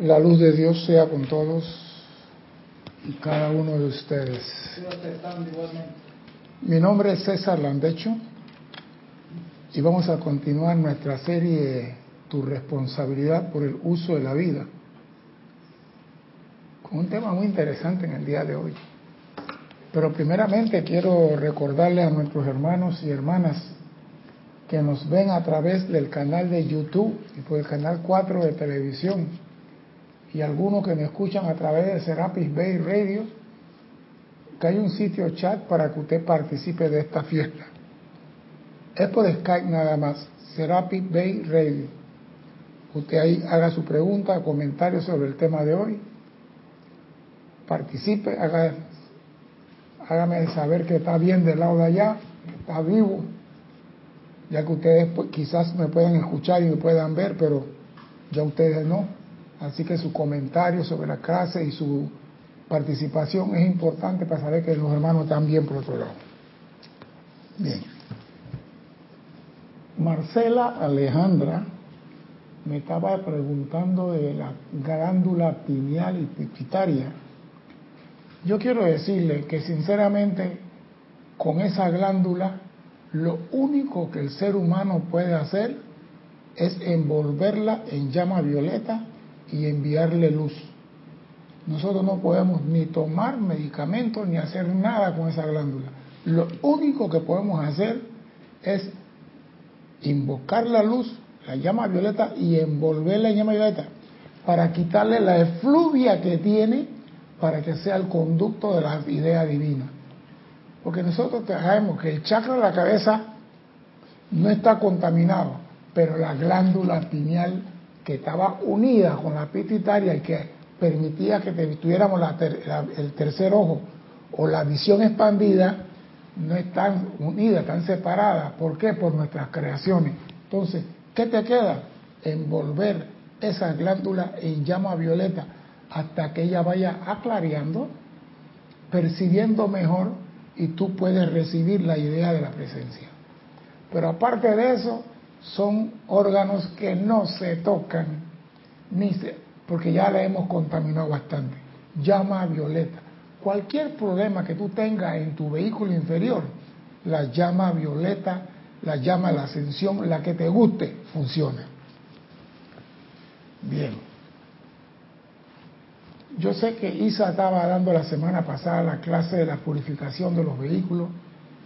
La luz de Dios sea con todos y cada uno de ustedes. Mi nombre es César Landecho y vamos a continuar nuestra serie Tu responsabilidad por el uso de la vida con un tema muy interesante en el día de hoy. Pero primeramente quiero recordarle a nuestros hermanos y hermanas que nos ven a través del canal de YouTube y por el canal 4 de televisión y algunos que me escuchan a través de Serapis Bay Radio, que hay un sitio chat para que usted participe de esta fiesta. Es por Skype nada más, Serapis Bay Radio. Usted ahí haga su pregunta, comentario sobre el tema de hoy. Participe, haga, hágame saber que está bien del lado de allá, que está vivo, ya que ustedes pues, quizás me puedan escuchar y me puedan ver, pero ya ustedes no. Así que su comentario sobre la clase y su participación es importante para saber que los hermanos están bien lado. Bien. Marcela Alejandra me estaba preguntando de la glándula pineal y pituitaria. Yo quiero decirle que sinceramente con esa glándula lo único que el ser humano puede hacer es envolverla en llama violeta y enviarle luz. Nosotros no podemos ni tomar medicamentos ni hacer nada con esa glándula. Lo único que podemos hacer es invocar la luz, la llama violeta, y envolverla en llama violeta para quitarle la efluvia que tiene para que sea el conducto de la idea divina. Porque nosotros sabemos que el chakra de la cabeza no está contaminado, pero la glándula pineal que estaba unida con la pituitaria y que permitía que tuviéramos el tercer ojo o la visión expandida, no están unidas, están separadas. ¿Por qué? Por nuestras creaciones. Entonces, ¿qué te queda? Envolver esa glándula en llama violeta hasta que ella vaya aclareando, percibiendo mejor y tú puedes recibir la idea de la presencia. Pero aparte de eso, son órganos que no se tocan, ni se, porque ya la hemos contaminado bastante. Llama violeta. Cualquier problema que tú tengas en tu vehículo inferior, la llama violeta, la llama la ascensión, la que te guste, funciona. Bien. Yo sé que Isa estaba dando la semana pasada la clase de la purificación de los vehículos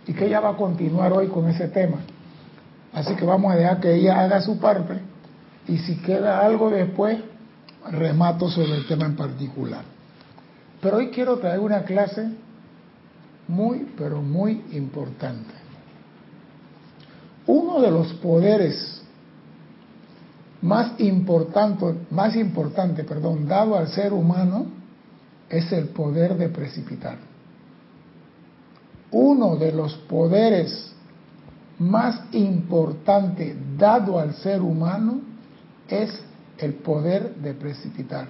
y que ella va a continuar hoy con ese tema. Así que vamos a dejar que ella haga su parte y si queda algo después, remato sobre el tema en particular. Pero hoy quiero traer una clase muy, pero muy importante. Uno de los poderes más importantes, más importante, perdón, dado al ser humano es el poder de precipitar. Uno de los poderes más importante dado al ser humano es el poder de precipitar.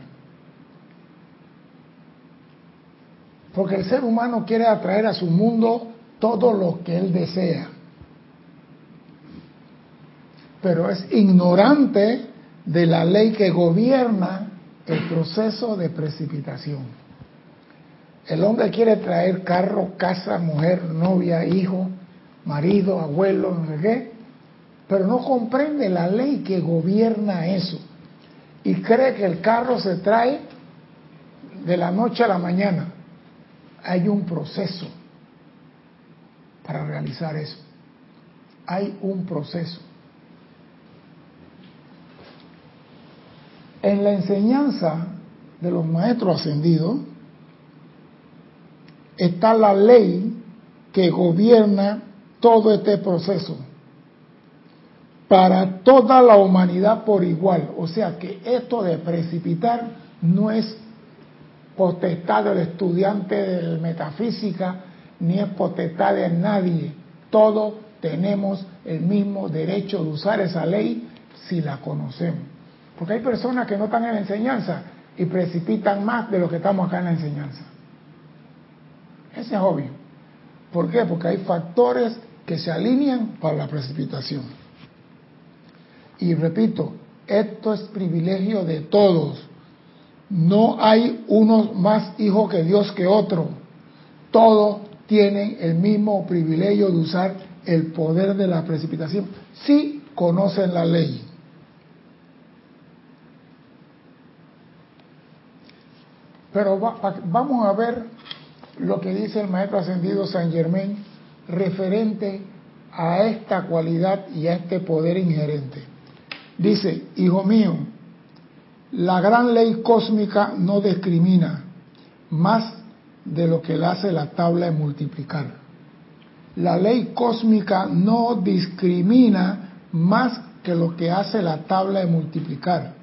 Porque el ser humano quiere atraer a su mundo todo lo que él desea. Pero es ignorante de la ley que gobierna el proceso de precipitación. El hombre quiere traer carro, casa, mujer, novia, hijo, marido, abuelo, no sé qué, pero no comprende la ley que gobierna eso y cree que el carro se trae de la noche a la mañana. Hay un proceso para realizar eso. Hay un proceso. En la enseñanza de los maestros ascendidos está la ley que gobierna todo este proceso para toda la humanidad por igual. O sea que esto de precipitar no es potestad del estudiante de metafísica, ni es potestad de nadie. Todos tenemos el mismo derecho de usar esa ley si la conocemos. Porque hay personas que no están en la enseñanza y precipitan más de lo que estamos acá en la enseñanza. Ese es obvio. ¿Por qué? Porque hay factores que se alinean para la precipitación. Y repito, esto es privilegio de todos. No hay uno más hijo que Dios que otro. Todos tienen el mismo privilegio de usar el poder de la precipitación si conocen la ley. Pero vamos a ver lo que dice el maestro ascendido San Germain referente a esta cualidad y a este poder inherente. Dice, hijo mío, la gran ley cósmica no discrimina más de lo que hace la tabla de multiplicar. La ley cósmica no discrimina más que lo que hace la tabla de multiplicar.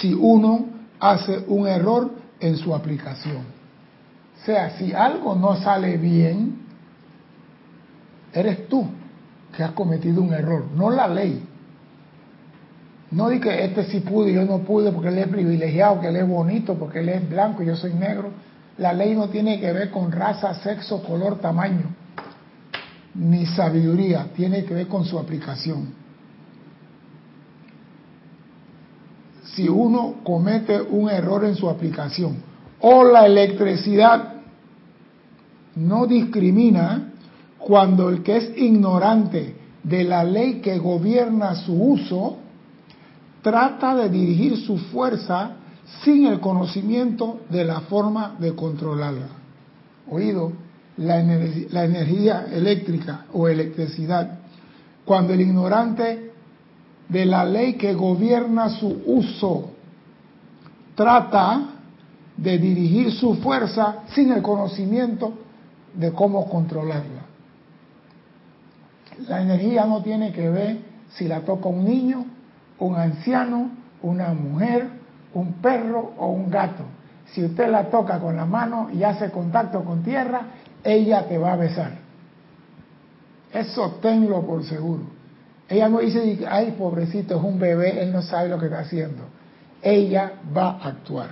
Si uno hace un error en su aplicación. O sea, si algo no sale bien, eres tú que has cometido un error, no la ley. No di que este sí pude y yo no pude porque él es privilegiado, que él es bonito, porque él es blanco y yo soy negro. La ley no tiene que ver con raza, sexo, color, tamaño, ni sabiduría, tiene que ver con su aplicación. Si uno comete un error en su aplicación o la electricidad no discrimina cuando el que es ignorante de la ley que gobierna su uso trata de dirigir su fuerza sin el conocimiento de la forma de controlarla. Oído, la, energía eléctrica o electricidad, cuando el ignorante de la ley que gobierna su uso trata de dirigir su fuerza sin el conocimiento de cómo controlarla. La energía no tiene que ver si la toca un niño, un anciano, una mujer, un perro o un gato. Si usted la toca con la mano y hace contacto con tierra, ella te va a besar. Eso tenlo por seguro. Ella no dice, ay, pobrecito, es un bebé, él no sabe lo que está haciendo. Ella va a actuar.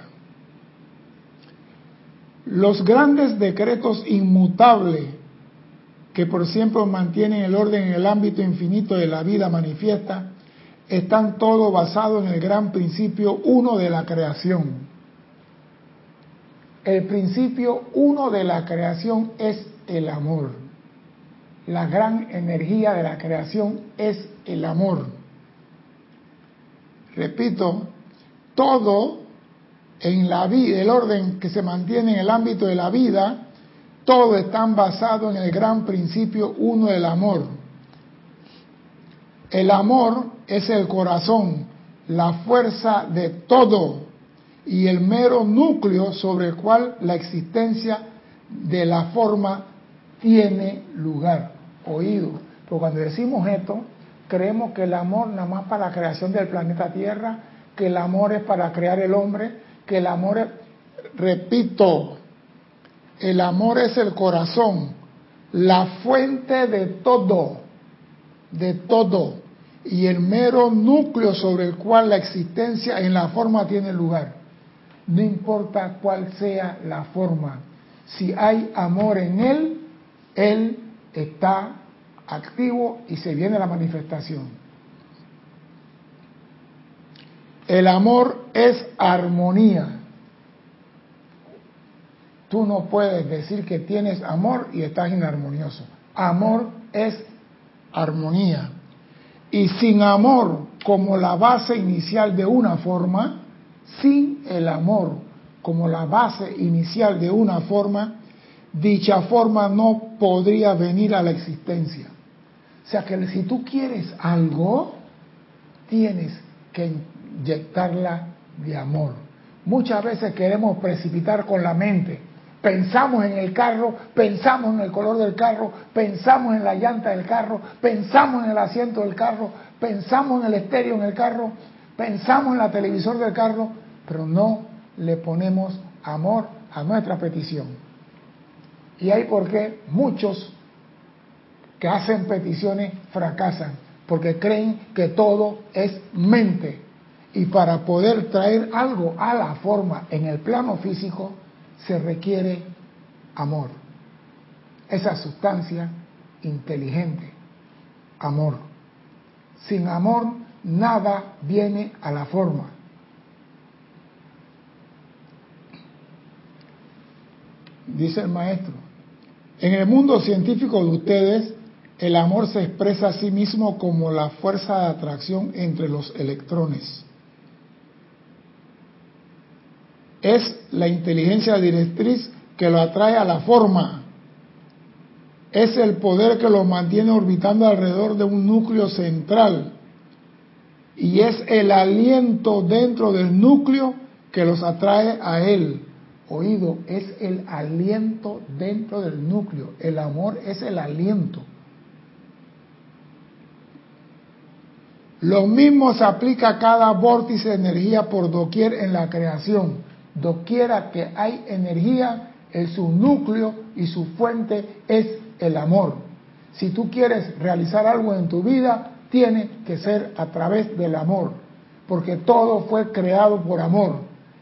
Los grandes decretos inmutables que por siempre mantienen el orden en el ámbito infinito de la vida manifiesta están todos basados en el gran principio uno de la creación. El principio uno de la creación es el amor. La gran energía de la creación es el amor. Repito, todo en la vida, el orden que se mantiene en el ámbito de la vida, todo están basados en el gran principio uno del amor. El amor es el corazón, la fuerza de todo y el mero núcleo sobre el cual la existencia de la forma tiene lugar. Oído. Porque cuando decimos esto, creemos que el amor nada más para la creación del planeta Tierra, que el amor es para crear el hombre, que el amor es, repito, el amor es el corazón, la fuente de todo, de todo y el mero núcleo sobre el cual la existencia en la forma tiene lugar. No importa cuál sea la forma, si hay amor en él, él está activo y se viene la manifestación. El amor es armonía. Tú no puedes decir que tienes amor y estás inarmonioso. Amor es armonía. Y sin amor como la base inicial de una forma, sin el amor como la base inicial de una forma, dicha forma no podría venir a la existencia. O sea que si tú quieres algo, tienes que inyectarla de amor. Muchas veces queremos precipitar con la mente Pensamos en el carro, pensamos en el color del carro, pensamos en la llanta del carro, pensamos en el asiento del carro, pensamos en el estéreo en el carro, pensamos en la televisor del carro, pero no le ponemos amor a nuestra petición. Y hay por qué muchos que hacen peticiones fracasan, porque creen que todo es mente. Y para poder traer algo a la forma en el plano físico, se requiere amor. Esa sustancia inteligente, amor. Sin amor nada viene a la forma. dice el maestro, en el mundo científico de ustedes, el amor se expresa a sí mismo como la fuerza de atracción entre los electrones. Es la inteligencia directriz que lo atrae a la forma. Es el poder que lo mantiene orbitando alrededor de un núcleo central. Y es el aliento dentro del núcleo que los atrae a él. Oído, es el aliento dentro del núcleo. El amor es el aliento. Lo mismo se aplica a cada vórtice de energía por doquier en la creación. Doquiera que hay energía, en su núcleo y su fuente es el amor. Si tú quieres realizar algo en tu vida, tiene que ser a través del amor, porque todo fue creado por amor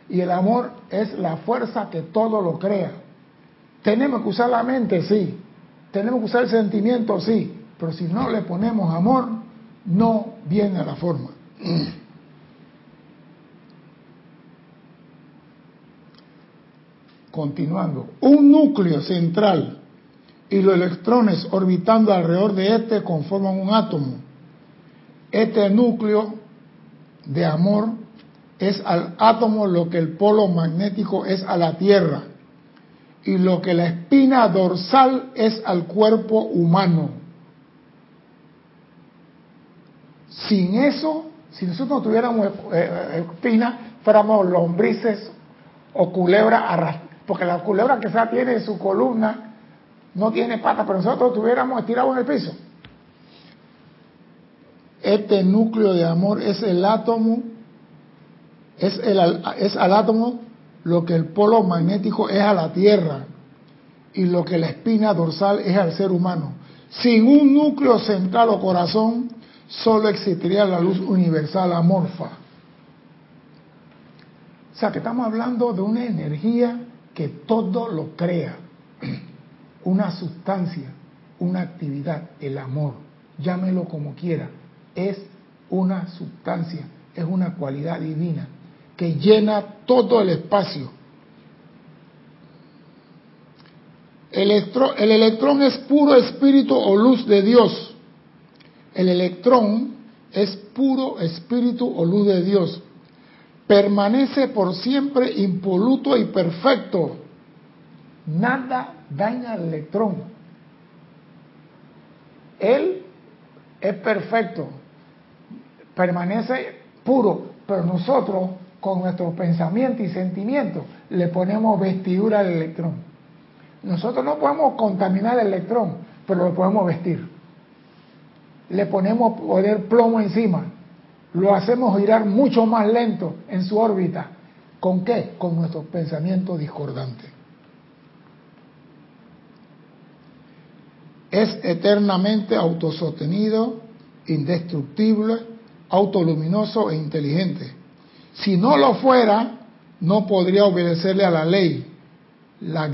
y el amor es la fuerza que todo lo crea. Tenemos que usar la mente, sí, tenemos que usar el sentimiento, sí, pero si no le ponemos amor, no viene a la forma. Continuando, un núcleo central y los electrones orbitando alrededor de este conforman un átomo. Este núcleo de amor es al átomo lo que el polo magnético es a la Tierra y lo que la espina dorsal es al cuerpo humano. Sin eso, si nosotros no tuviéramos eh, eh, espina, fuéramos lombrices o culebra porque la culebra que sea tiene su columna, no tiene pata, pero nosotros estuviéramos estirados en el piso. Este núcleo de amor es el átomo, es, es al átomo lo que el polo magnético es a la Tierra y lo que la espina dorsal es al ser humano. Sin un núcleo central o corazón, solo existiría la luz universal amorfa. O sea que estamos hablando de una energía que todo lo crea, una sustancia, una actividad, el amor, llámelo como quiera, es una sustancia, es una cualidad divina que llena todo el espacio. El, el electrón es puro espíritu o luz de Dios. El electrón es puro espíritu o luz de Dios permanece por siempre impoluto y perfecto. Nada daña al electrón. Él es perfecto, permanece puro, pero nosotros con nuestro pensamiento y sentimiento le ponemos vestidura al electrón. Nosotros no podemos contaminar el electrón, pero lo podemos vestir. Le ponemos poder plomo encima lo hacemos girar mucho más lento en su órbita. ¿Con qué? Con nuestros pensamientos discordantes. Es eternamente autosostenido, indestructible, autoluminoso e inteligente. Si no lo fuera, no podría obedecerle a la ley, la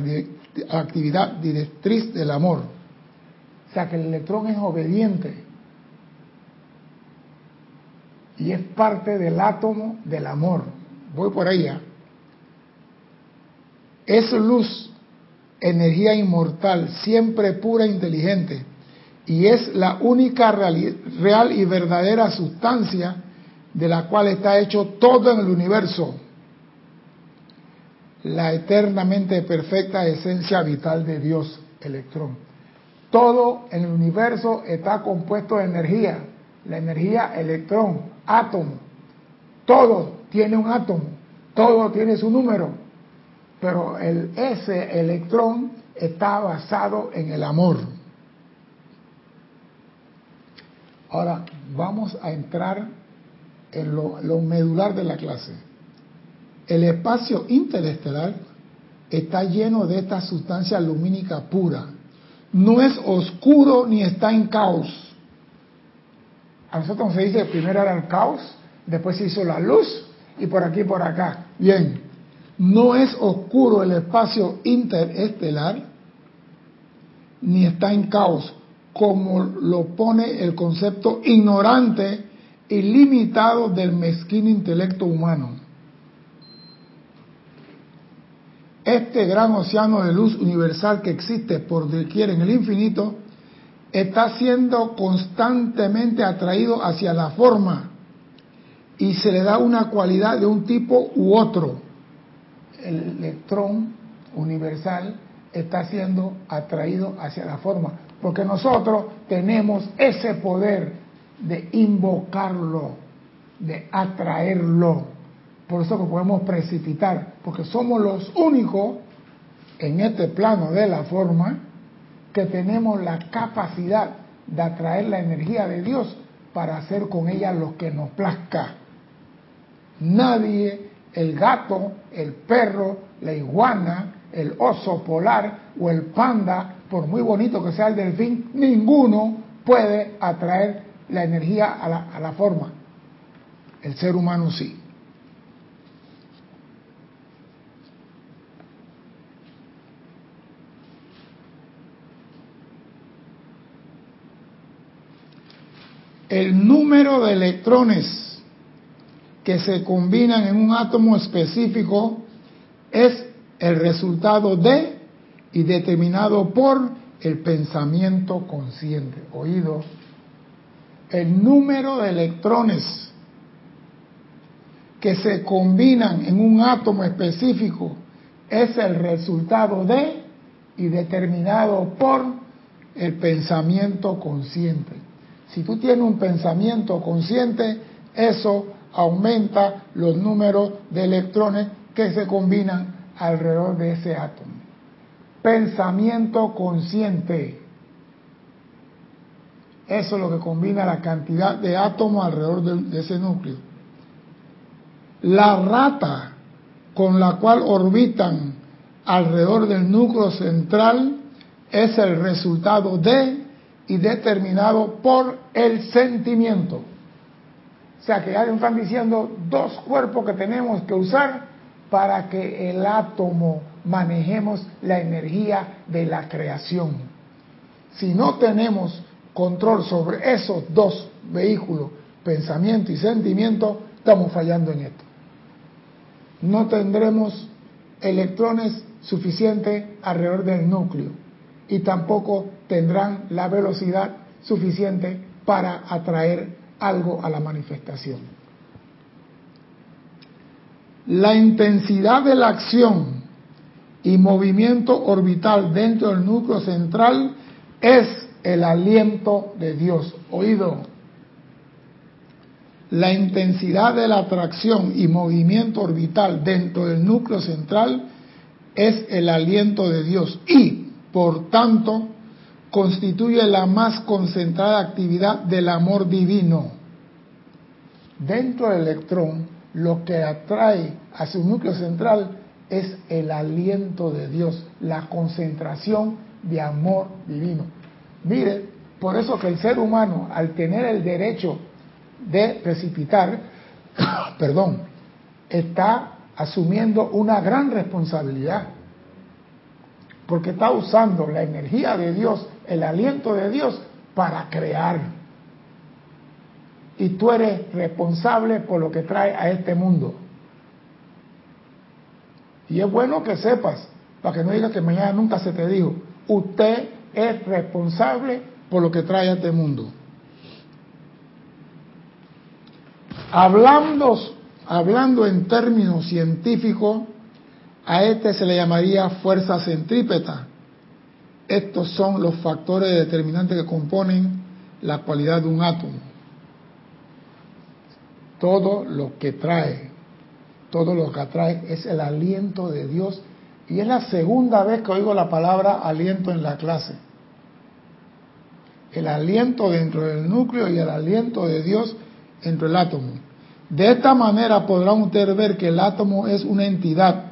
actividad directriz del amor. O sea que el electrón es obediente y es parte del átomo del amor. Voy por ella. Es luz, energía inmortal, siempre pura e inteligente, y es la única real y verdadera sustancia de la cual está hecho todo en el universo. La eternamente perfecta esencia vital de Dios, electrón. Todo en el universo está compuesto de energía, la energía electrón, átomo. Todo tiene un átomo, todo tiene su número, pero el ese electrón está basado en el amor. Ahora vamos a entrar en lo, lo medular de la clase. El espacio interestelar está lleno de esta sustancia lumínica pura. No es oscuro ni está en caos a nosotros se dice, primero era el caos, después se hizo la luz y por aquí por acá. Bien, no es oscuro el espacio interestelar, ni está en caos, como lo pone el concepto ignorante y limitado del mezquino intelecto humano. este gran océano de luz universal que existe por doquier en el infinito está siendo constantemente atraído hacia la forma y se le da una cualidad de un tipo u otro. El electrón universal está siendo atraído hacia la forma, porque nosotros tenemos ese poder de invocarlo, de atraerlo. Por eso que podemos precipitar, porque somos los únicos en este plano de la forma que tenemos la capacidad de atraer la energía de Dios para hacer con ella lo que nos plazca. Nadie, el gato, el perro, la iguana, el oso polar o el panda, por muy bonito que sea el delfín, ninguno puede atraer la energía a la, a la forma. El ser humano sí. El número de electrones que se combinan en un átomo específico es el resultado de y determinado por el pensamiento consciente. Oído, el número de electrones que se combinan en un átomo específico es el resultado de y determinado por el pensamiento consciente. Si tú tienes un pensamiento consciente, eso aumenta los números de electrones que se combinan alrededor de ese átomo. Pensamiento consciente. Eso es lo que combina la cantidad de átomos alrededor de, ese núcleo. La rata con la cual orbitan alrededor del núcleo central es el resultado de y determinado por el sentimiento. O sea que ya están diciendo dos cuerpos que tenemos que usar para que el átomo manejemos la energía de la creación. Si no tenemos control sobre esos dos vehículos, pensamiento y sentimiento, estamos fallando en esto. No tendremos electrones suficientes alrededor del núcleo y tampoco tendrán la velocidad suficiente para atraer algo a la manifestación. La intensidad de la acción y movimiento orbital dentro del núcleo central es el aliento de Dios. Oído. La intensidad de la atracción y movimiento orbital dentro del núcleo central es el aliento de Dios y, por tanto, constituye la más concentrada actividad del amor divino. Dentro del electrón lo que atrae a su núcleo central es el aliento de Dios, la concentración de amor divino. Mire, por eso que el ser humano, al tener el derecho de precipitar, perdón, está asumiendo una gran responsabilidad, porque está usando la energía de Dios, el aliento de Dios, para crear y tú eres responsable por lo que trae a este mundo. Y es bueno que sepas, para que no digas que mañana nunca se te dijo, usted es responsable por lo que trae a este mundo. Hablando, hablando en términos científicos, a este se le llamaría fuerza centrípeta. Estos son los factores determinantes que componen la cualidad de un átomo todo lo que trae, todo lo que atrae es el aliento de Dios. Y es la segunda vez que oigo la palabra aliento en la clase. El aliento dentro del núcleo y el aliento de Dios dentro del átomo. De esta manera podrán ustedes ver que el átomo es una entidad,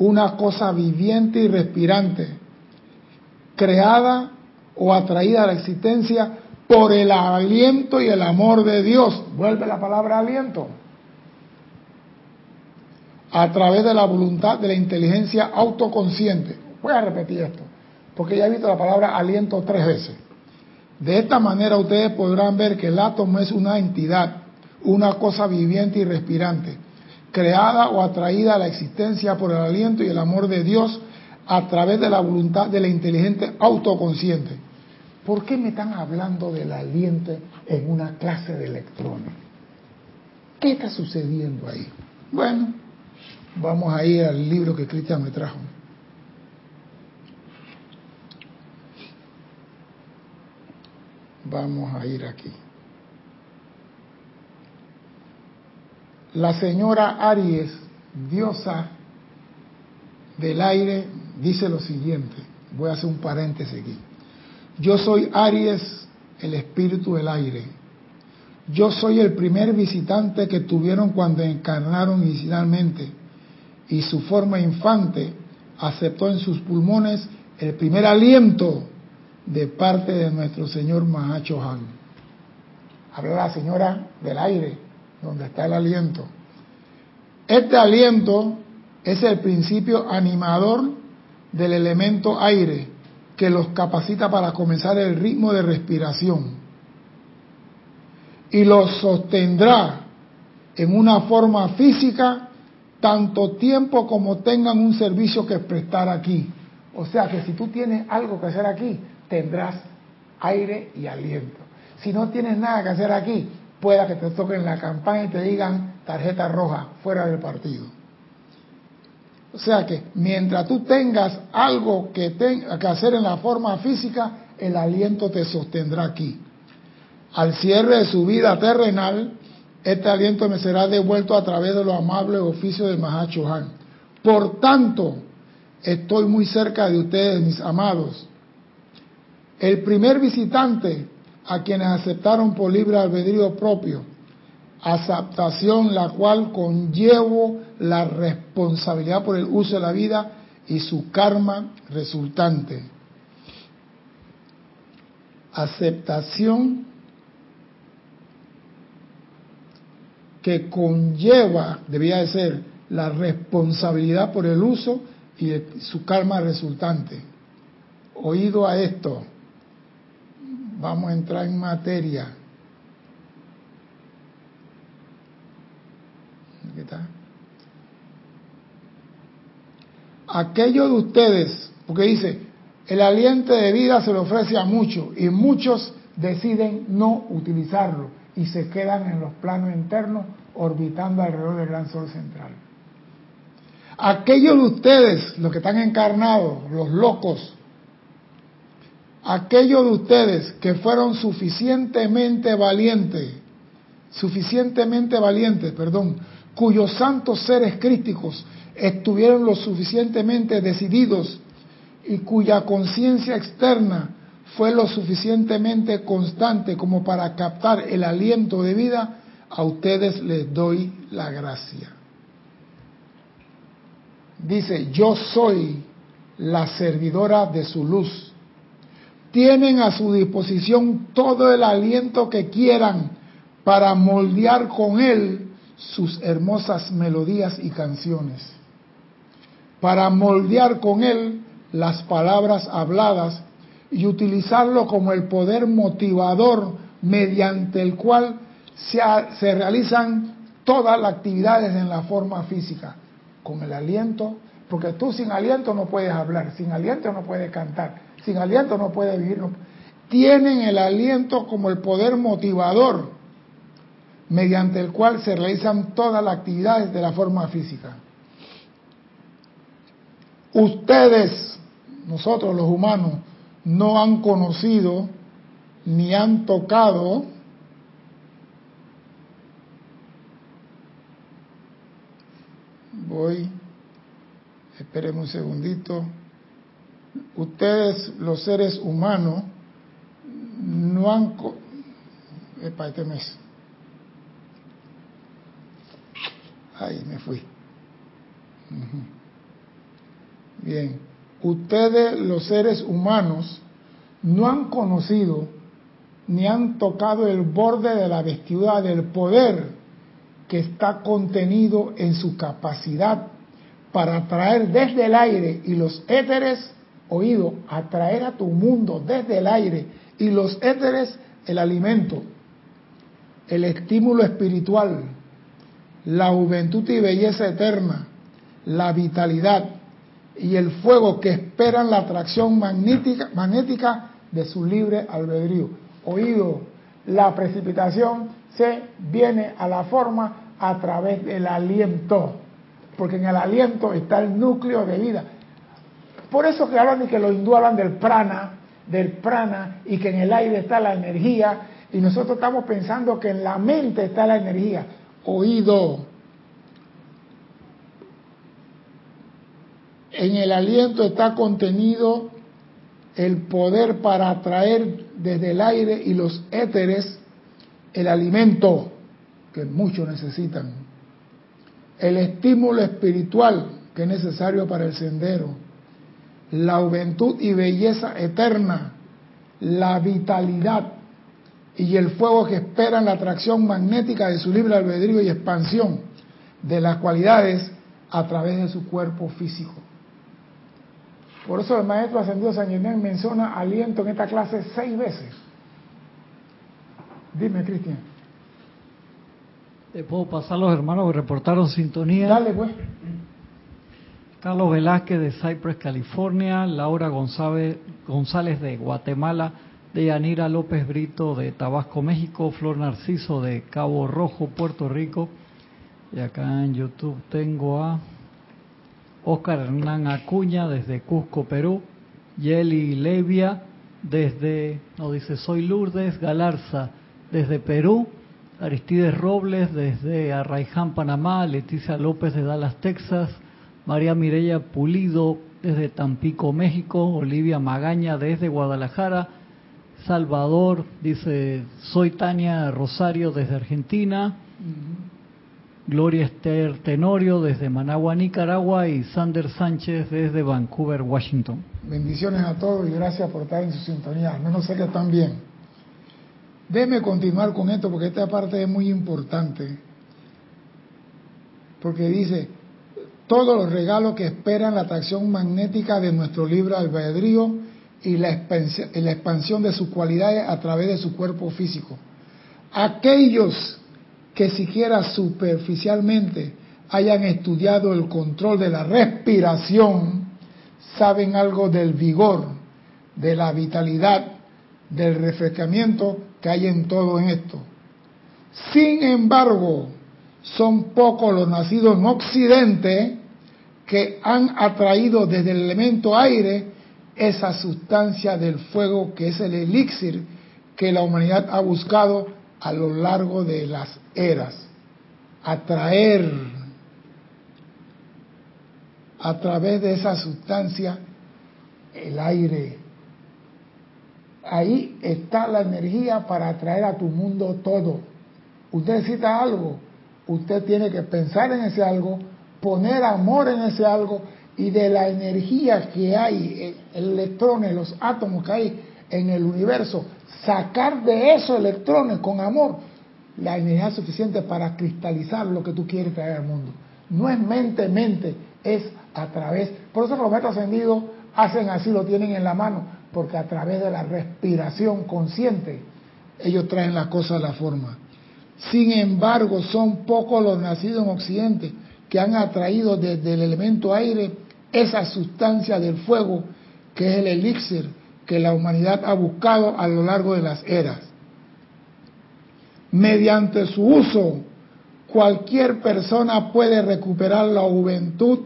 una cosa viviente y respirante, creada o atraída a la existencia por el aliento y el amor de Dios. Vuelve la palabra aliento. A través de la voluntad de la inteligencia autoconsciente. Voy a repetir esto, porque ya he visto la palabra aliento tres veces. De esta manera ustedes podrán ver que el átomo es una entidad, una cosa viviente y respirante, creada o atraída a la existencia por el aliento y el amor de Dios a través de la voluntad de la inteligente autoconsciente. ¿Por qué me están hablando del aliento en una clase de electrones? ¿Qué está sucediendo ahí? Bueno, vamos a ir al libro que Cristian me trajo. Vamos a ir aquí. La señora Aries, diosa del aire, dice lo siguiente. Voy a hacer un paréntesis aquí. Yo soy Aries, el espíritu del aire. Yo soy el primer visitante que tuvieron cuando encarnaron inicialmente y su forma infante aceptó en sus pulmones el primer aliento de parte de nuestro Señor Mahacho Han. Habla la señora del aire, donde está el aliento. Este aliento es el principio animador del elemento aire que los capacita para comenzar el ritmo de respiración y los sostendrá en una forma física tanto tiempo como tengan un servicio que prestar aquí. O sea que si tú tienes algo que hacer aquí, tendrás aire y aliento. Si no tienes nada que hacer aquí, pueda que te toquen la campaña y te digan tarjeta roja, fuera del partido. O sea que mientras tú tengas algo que, que hacer en la forma física, el aliento te sostendrá aquí. Al cierre de su vida terrenal, este aliento me será devuelto a través de los amables oficios del Mahacho Han. Por tanto, estoy muy cerca de ustedes, mis amados. El primer visitante a quienes aceptaron por libre albedrío propio, aceptación la cual conllevo la responsabilidad por el uso de la vida y su karma resultante. Aceptación que conlleva, debía de ser, la responsabilidad por el uso y su karma resultante. Oído a esto, Vamos a entrar en materia. ¿Qué está? Aquellos de ustedes, porque dice, el aliento de vida se le ofrece a muchos y muchos deciden no utilizarlo y se quedan en los planos internos orbitando alrededor del gran sol central. Aquellos de ustedes, los que están encarnados, los locos, aquellos de ustedes que fueron suficientemente valientes, suficientemente valientes, perdón, cuyos santos seres crísticos estuvieron lo suficientemente decididos y cuya conciencia externa fue lo suficientemente constante como para captar el aliento de vida, a ustedes les doy la gracia. Dice, yo soy la servidora de su luz tienen a su disposición todo el aliento que quieran para moldear con él sus hermosas melodías y canciones, para moldear con él las palabras habladas y utilizarlo como el poder motivador mediante el cual se, realizan todas las actividades en la forma física, con el aliento, porque tú sin aliento no puedes hablar, sin aliento no puedes cantar, sin aliento no puede vivir. Tienen el aliento como el poder motivador mediante el cual se realizan todas las actividades de la forma física. Ustedes, nosotros los humanos, no han conocido ni han tocado voy espérenme un segundito ustedes los seres humanos no han... Este mes. Ahí me fui. Bien, ustedes los seres humanos no han conocido ni han tocado el borde de la vestidura del poder que está contenido en su capacidad para traer desde el aire y los éteres oído, atraer a tu mundo desde el aire y los éteres el alimento, el estímulo espiritual, la juventud y belleza eterna, la vitalidad y el fuego que esperan la atracción magnética, magnética de su libre albedrío. Oído, la precipitación se viene a la forma a través del aliento, porque en el aliento está el núcleo de vida. Por eso que hablan y que los hindúes hablan del prana, del prana, y que en el aire está la energía, y nosotros estamos pensando que en la mente está la energía. Oído. En el aliento está contenido el poder para atraer desde el aire y los éteres el alimento que muchos necesitan, el estímulo espiritual que es necesario para el sendero, la juventud y belleza eterna, la vitalidad y el fuego que esperan la atracción magnética de su libre albedrío y expansión de las cualidades a través de su cuerpo físico. Por eso el maestro ascendido San Germán menciona aliento en esta clase seis veces. Dime, Cristian. ¿Te puedo pasar los hermanos que reportaron sintonía? Dale, pues. Carlos Velázquez de Cypress, California, Laura González, González de Guatemala, Deyanira López Brito de Tabasco, México, Flor Narciso de Cabo Rojo, Puerto Rico. Y acá en YouTube tengo a Oscar Hernán Acuña desde Cusco, Perú. Yeli Levia desde, no dice, soy Lourdes Galarza desde Perú. Aristides Robles desde Arraiján, Panamá. Leticia López de Dallas, Texas. María Mireya Pulido desde Tampico, México. Olivia Magaña desde Guadalajara. Salvador dice, soy Tania Rosario desde Argentina. Gloria Esther Tenorio desde Managua, Nicaragua y Sander Sánchez desde Vancouver, Washington. Bendiciones a todos y gracias por estar en su sintonía. Al menos sé que están bien. Déjeme continuar con esto porque esta parte es muy importante. Porque dice, todos los regalos que esperan la atracción magnética de nuestro libre albedrío y la expansión, de sus cualidades a través de su cuerpo físico. Aquellos que siquiera superficialmente hayan estudiado el control de la respiración, saben algo del vigor, de la vitalidad, del refrescamiento que hay en todo esto. Sin embargo, son pocos los nacidos en Occidente que han atraído desde el elemento aire esa sustancia del fuego que es el elixir que la humanidad ha buscado a lo largo de las eras. Atraer a través de esa sustancia el aire. Ahí está la energía para atraer a tu mundo todo. Usted necesita algo, usted tiene que pensar en ese algo, poner amor en ese algo y de la energía que hay, electrones, los átomos que hay en el universo, sacar de esos electrones con amor la energía suficiente para cristalizar lo que tú quieres traer al mundo. No es mente, mente, es a través. Por eso los metros ascendidos hacen así, lo tienen en la mano, porque a través de la respiración consciente ellos traen las cosas a la forma. Sin embargo, son pocos los nacidos en Occidente que han atraído desde el elemento aire esa sustancia del fuego que es el elixir que la humanidad ha buscado a lo largo de las eras. Mediante su uso, cualquier persona puede recuperar la juventud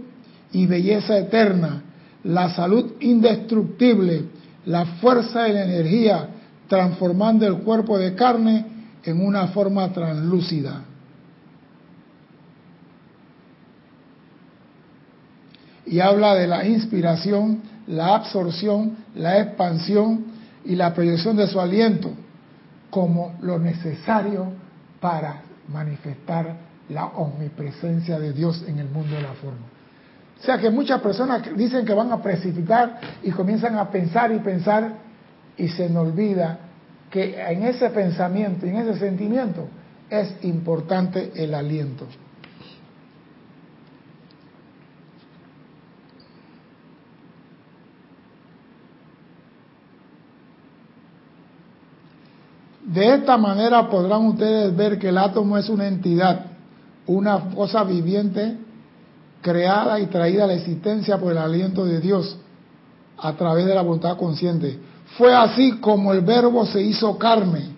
y belleza eterna, la salud indestructible, la fuerza y la energía, transformando el cuerpo de carne en una forma translúcida. Y habla de la inspiración, la absorción, la expansión y la proyección de su aliento como lo necesario para manifestar la omnipresencia de Dios en el mundo de la forma. O sea que muchas personas dicen que van a precipitar y comienzan a pensar y pensar y se nos olvida que en ese pensamiento en ese sentimiento es importante el aliento. De esta manera podrán ustedes ver que el átomo es una entidad una cosa viviente creada y traída a la existencia por el aliento de Dios a través de la voluntad consciente. Fue así como el verbo se hizo carne.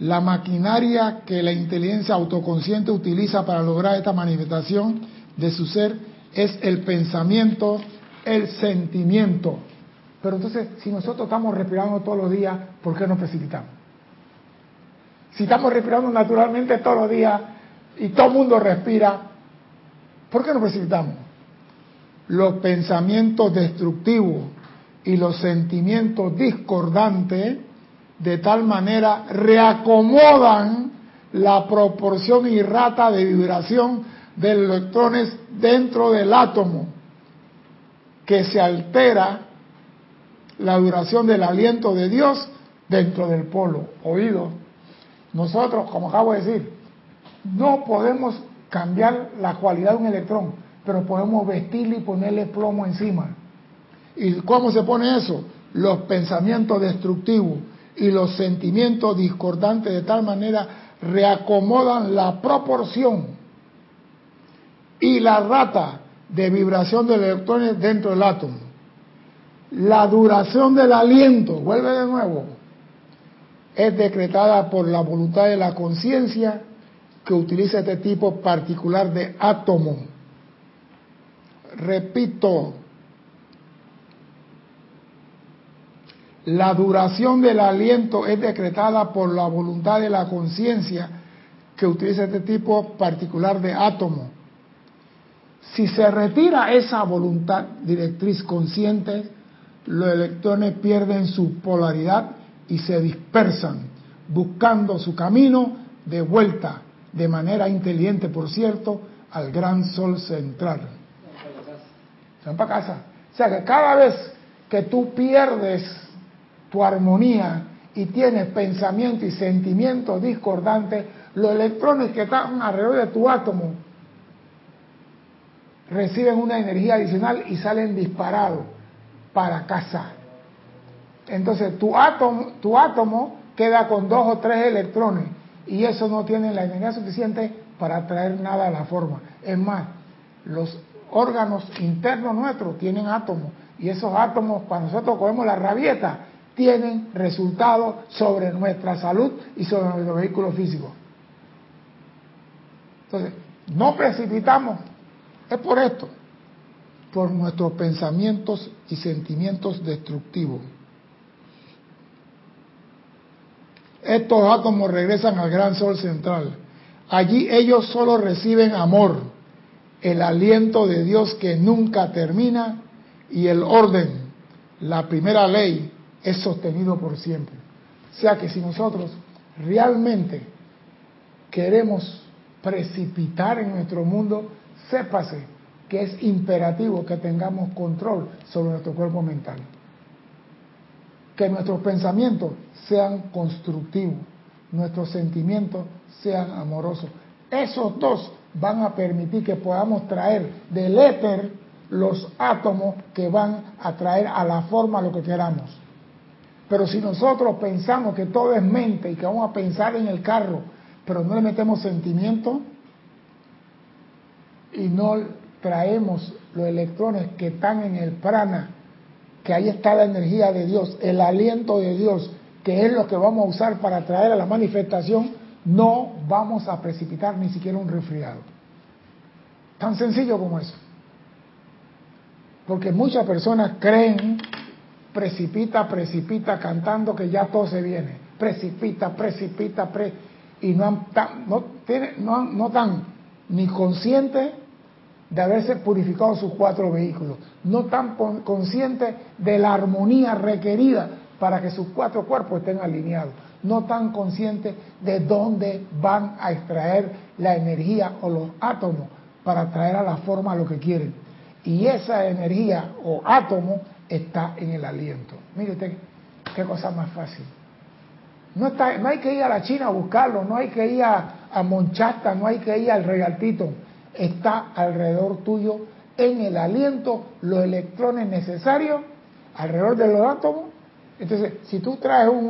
La maquinaria que la inteligencia autoconsciente utiliza para lograr esta manifestación de su ser es el pensamiento, el sentimiento. Pero entonces, si nosotros estamos respirando todos los días, ¿por qué nos precipitamos? Si estamos respirando naturalmente todos los días y todo el mundo respira, ¿por qué nos precipitamos? Los pensamientos destructivos y los sentimientos discordantes de tal manera reacomodan la proporción y rata de vibración de electrones dentro del átomo, que se altera la duración del aliento de Dios dentro del polo. Oído, nosotros, como acabo de decir, no podemos cambiar la cualidad de un electrón, pero podemos vestirle y ponerle plomo encima. ¿Y cómo se pone eso? Los pensamientos destructivos y los sentimientos discordantes de tal manera reacomodan la proporción y la rata de vibración de electrones dentro del átomo. La duración del aliento, vuelve de nuevo, es decretada por la voluntad de la conciencia que utiliza este tipo particular de átomo. Repito, la duración del aliento es decretada por la voluntad de la conciencia que utiliza este tipo particular de átomo. Si se retira esa voluntad directriz consciente, los electrones pierden su polaridad y se dispersan, buscando su camino de vuelta de manera inteligente, por cierto, al gran sol central. Se para casa. O sea que cada vez que tú pierdes tu armonía y tienes pensamiento y sentimientos discordantes, los electrones que están alrededor de tu átomo reciben una energía adicional y salen disparados para casa. Entonces tu átomo, tu átomo queda con dos o tres electrones y eso no tiene la energía suficiente para traer nada a la forma. Es más, los órganos internos nuestros tienen átomos y esos átomos, cuando nosotros cogemos la rabieta, tienen resultados sobre nuestra salud y sobre nuestro vehículo físico. Entonces, no precipitamos, es por esto, por nuestros pensamientos y sentimientos destructivos. Estos átomos regresan al gran sol central. Allí ellos solo reciben amor, el aliento de Dios que nunca termina y el orden, la primera ley, es sostenido por siempre. O sea que si nosotros realmente queremos precipitar en nuestro mundo, sépase que es imperativo que tengamos control sobre nuestro cuerpo mental que nuestros pensamientos sean constructivos, nuestros sentimientos sean amorosos. Esos dos van a permitir que podamos traer del éter los átomos que van a traer a la forma lo que queramos. Pero si nosotros pensamos que todo es mente y que vamos a pensar en el carro, pero no le metemos sentimiento y no traemos los electrones que están en el prana que ahí está la energía de Dios, el aliento de Dios, que es lo que vamos a usar para traer a la manifestación, no vamos a precipitar ni siquiera un resfriado. Tan sencillo como eso. Porque muchas personas creen, precipita, precipita, cantando que ya todo se viene. Precipita, precipita, pre, y no, han, no, tiene, no, no tan ni conscientes de haberse purificado sus cuatro vehículos, no tan conscientes de la armonía requerida para que sus cuatro cuerpos estén alineados, no tan conscientes de dónde van a extraer la energía o los átomos para traer a la forma lo que quieren. Y esa energía o átomo está en el aliento. Mire usted, qué cosa más fácil. No, está, no hay que ir a la China a buscarlo, no hay que ir a, a Monchata, no hay que ir al Regaltito está alrededor tuyo en el aliento los electrones necesarios alrededor de los átomos. Entonces, si tú traes un,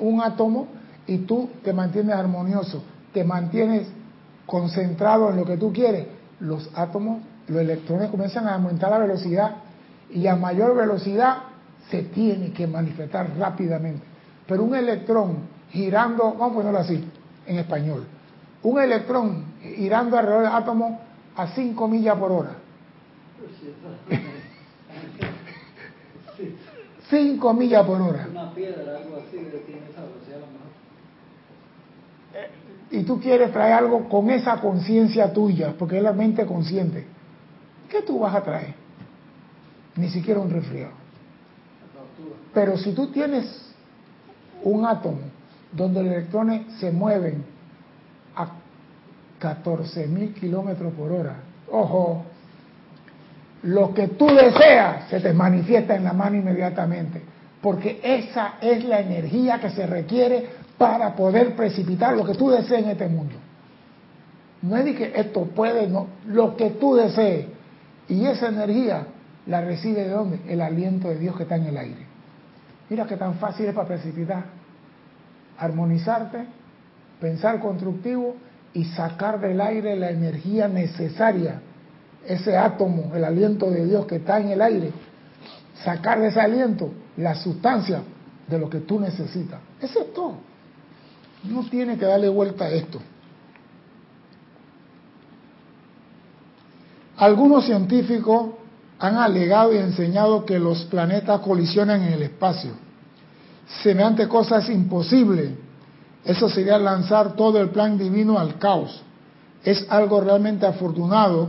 un, átomo y tú te mantienes armonioso, te mantienes concentrado en lo que tú quieres, los átomos, los electrones comienzan a aumentar la velocidad y a mayor velocidad se tiene que manifestar rápidamente. Pero un electrón girando, vamos a ponerlo así, en español, un electrón girando alrededor del átomo a 5 millas por hora. 5 millas por hora. Una piedra, algo así, tiene esa velocidad eh, y tú quieres traer algo con esa conciencia tuya, porque es la mente consciente. ¿Qué tú vas a traer? Ni siquiera un resfriado. Pero si tú tienes un átomo donde los electrones se mueven 14 mil kilómetros por hora, ojo, lo que tú deseas se te manifiesta en la mano inmediatamente, porque esa es la energía que se requiere para poder precipitar lo que tú desees en este mundo. No es de que esto puede, no, lo que tú desees. Y esa energía la recibe de dónde? El aliento de Dios que está en el aire. Mira qué tan fácil es para precipitar. Armonizarte, pensar constructivo y sacar del aire la energía necesaria ese átomo, el aliento de Dios que está en el aire, sacar de ese aliento la sustancia de lo que tú necesitas. Eso es todo. No tiene que darle vuelta a esto. Algunos científicos han alegado y enseñado que los planetas colisionan en el espacio. Semejante cosa es imposible. Eso sería lanzar todo el plan divino al caos. Es algo realmente afortunado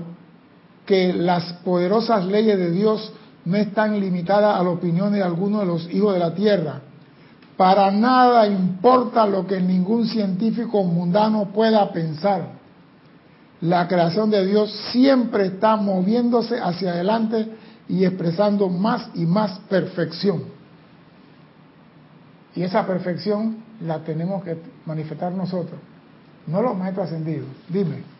que las poderosas leyes de Dios no están limitadas a la opinión de algunos de los hijos de la tierra. Para nada importa lo que ningún científico mundano pueda pensar. La creación de Dios siempre está moviéndose hacia adelante y expresando más y más perfección. Y esa perfección la tenemos que manifestar nosotros, no los maestros ascendidos. Dime.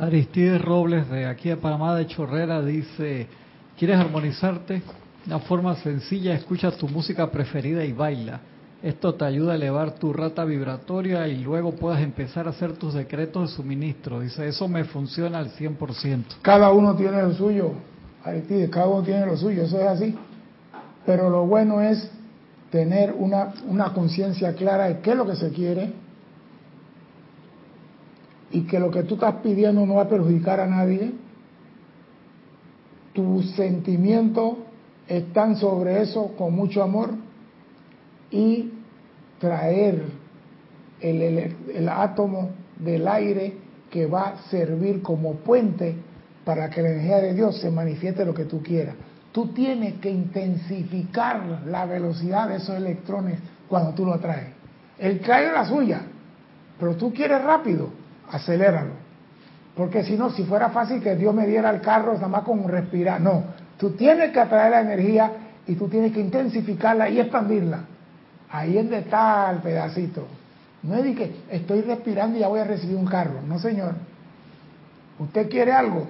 Aristides Robles de aquí a Panamá de Chorrera dice, ¿quieres armonizarte? Una forma sencilla, escucha tu música preferida y baila. Esto te ayuda a elevar tu rata vibratoria y luego puedas empezar a hacer tus decretos de suministro. Dice, eso me funciona al 100%. Cada uno tiene lo suyo, Aristides, cada uno tiene lo suyo, eso es así. Pero lo bueno es tener una, una conciencia clara de qué es lo que se quiere, y que lo que tú estás pidiendo no va a perjudicar a nadie, tus sentimientos están sobre eso con mucho amor y traer el, el, átomo del aire que va a servir como puente para que la energía de Dios se manifieste lo que tú quieras. Tú tienes que intensificar la velocidad de esos electrones cuando tú lo traes. El trae la suya, pero tú quieres rápido aceléralo. Porque si no, si fuera fácil que Dios me diera el carro nada más con respirar, no. Tú tienes que atraer la energía y tú tienes que intensificarla y expandirla. Ahí es donde está el pedacito. No es de que estoy respirando y ya voy a recibir un carro. No, señor. Usted quiere algo,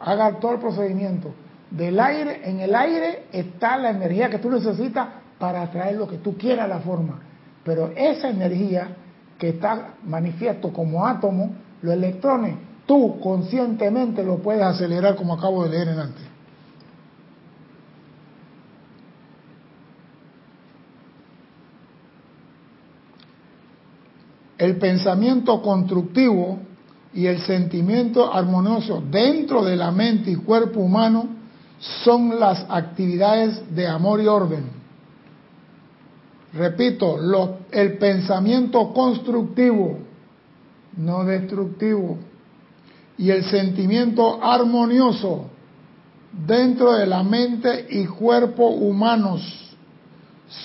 haga todo el procedimiento. Del aire, en el aire está la energía que tú necesitas para atraer lo que tú quieras a la forma. Pero esa energía que está manifiesto como átomo, los electrones, tú conscientemente lo puedes acelerar como acabo de leer en antes. El pensamiento constructivo y el sentimiento armonioso dentro de la mente y cuerpo humano son las actividades de amor y orden Repito, el pensamiento constructivo, no destructivo, y el sentimiento armonioso dentro de la mente y cuerpo humanos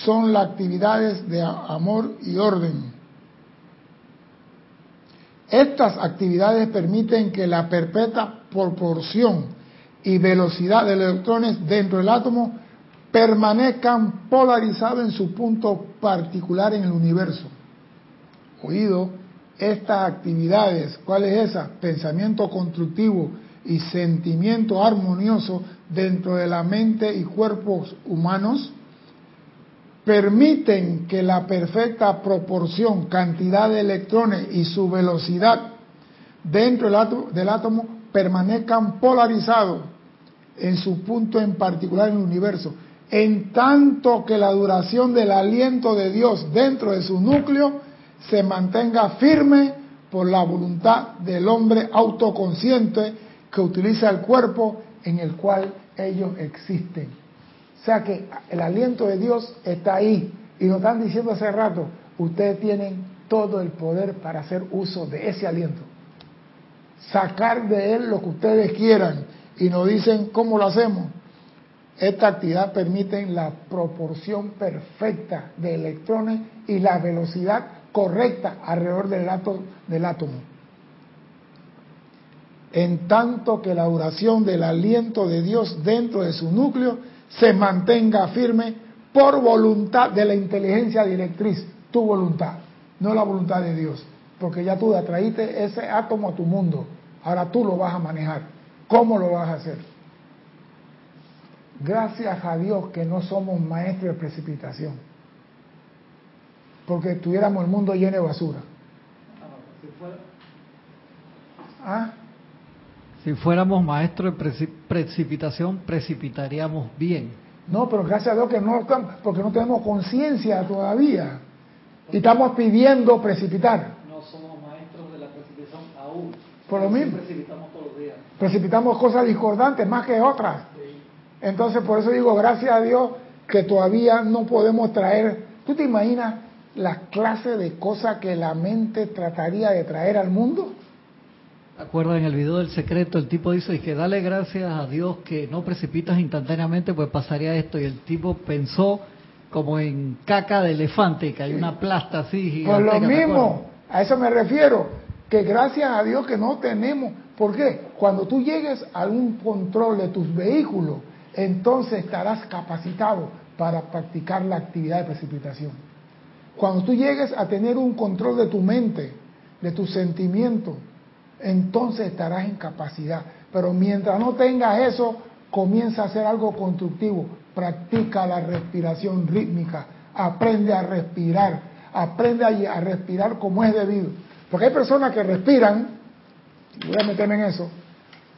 son las actividades de amor y orden. Estas actividades permiten que la perpetua proporción y velocidad de electrones dentro del átomo permanezcan polarizados en su punto particular en el universo. Oído, estas actividades, ¿cuál es esa? Pensamiento constructivo y sentimiento armonioso dentro de la mente y cuerpos humanos permiten que la perfecta proporción, cantidad de electrones y su velocidad dentro del átomo, permanezcan polarizados en su punto en particular en el universo, en tanto que la duración del aliento de Dios dentro de su núcleo se mantenga firme por la voluntad del hombre autoconsciente que utiliza el cuerpo en el cual ellos existen. O sea que el aliento de Dios está ahí y nos están diciendo hace rato, ustedes tienen todo el poder para hacer uso de ese aliento. Sacar de él lo que ustedes quieran y nos dicen cómo lo hacemos. Esta actividad permite la proporción perfecta de electrones y la velocidad correcta alrededor del, del átomo. En tanto que la duración del aliento de Dios dentro de su núcleo se mantenga firme por voluntad de la inteligencia directriz, tu voluntad, no la voluntad de Dios, porque ya tú atraíste ese átomo a tu mundo, ahora tú lo vas a manejar. ¿Cómo lo vas a hacer? Gracias a Dios que no somos maestros de precipitación, porque tuviéramos el mundo lleno de basura. ¿Ah? Si fuéramos maestros de precipitación, precipitaríamos bien. No, pero gracias a Dios que no porque no tenemos conciencia todavía. Y estamos pidiendo precipitar. No somos maestros de la Por lo mismo. Precipitamos todos los días. Precipitamos cosas discordantes más que otras. Entonces, por eso digo, gracias a Dios que todavía no podemos traer. ¿Tú te imaginas la clase de cosas que la mente trataría de traer al mundo? acuerdan en el video del secreto? El tipo dice que dale gracias a Dios que no precipitas instantáneamente, pues pasaría esto. Y el tipo pensó como en caca de elefante, que hay una plasta así. Por lo mismo, a eso me refiero, que gracias a Dios que no tenemos. ¿Por qué? Cuando tú llegues a un control de tus vehículos, entonces estarás capacitado para practicar la actividad de precipitación. Cuando tú llegues a tener un control de tu mente, de tus sentimientos, entonces estarás en capacidad. Pero mientras no tengas eso, comienza a hacer algo constructivo. Practica la respiración rítmica, aprende a respirar, aprende a, respirar como es debido. Porque hay personas que respiran, voy a meterme en eso,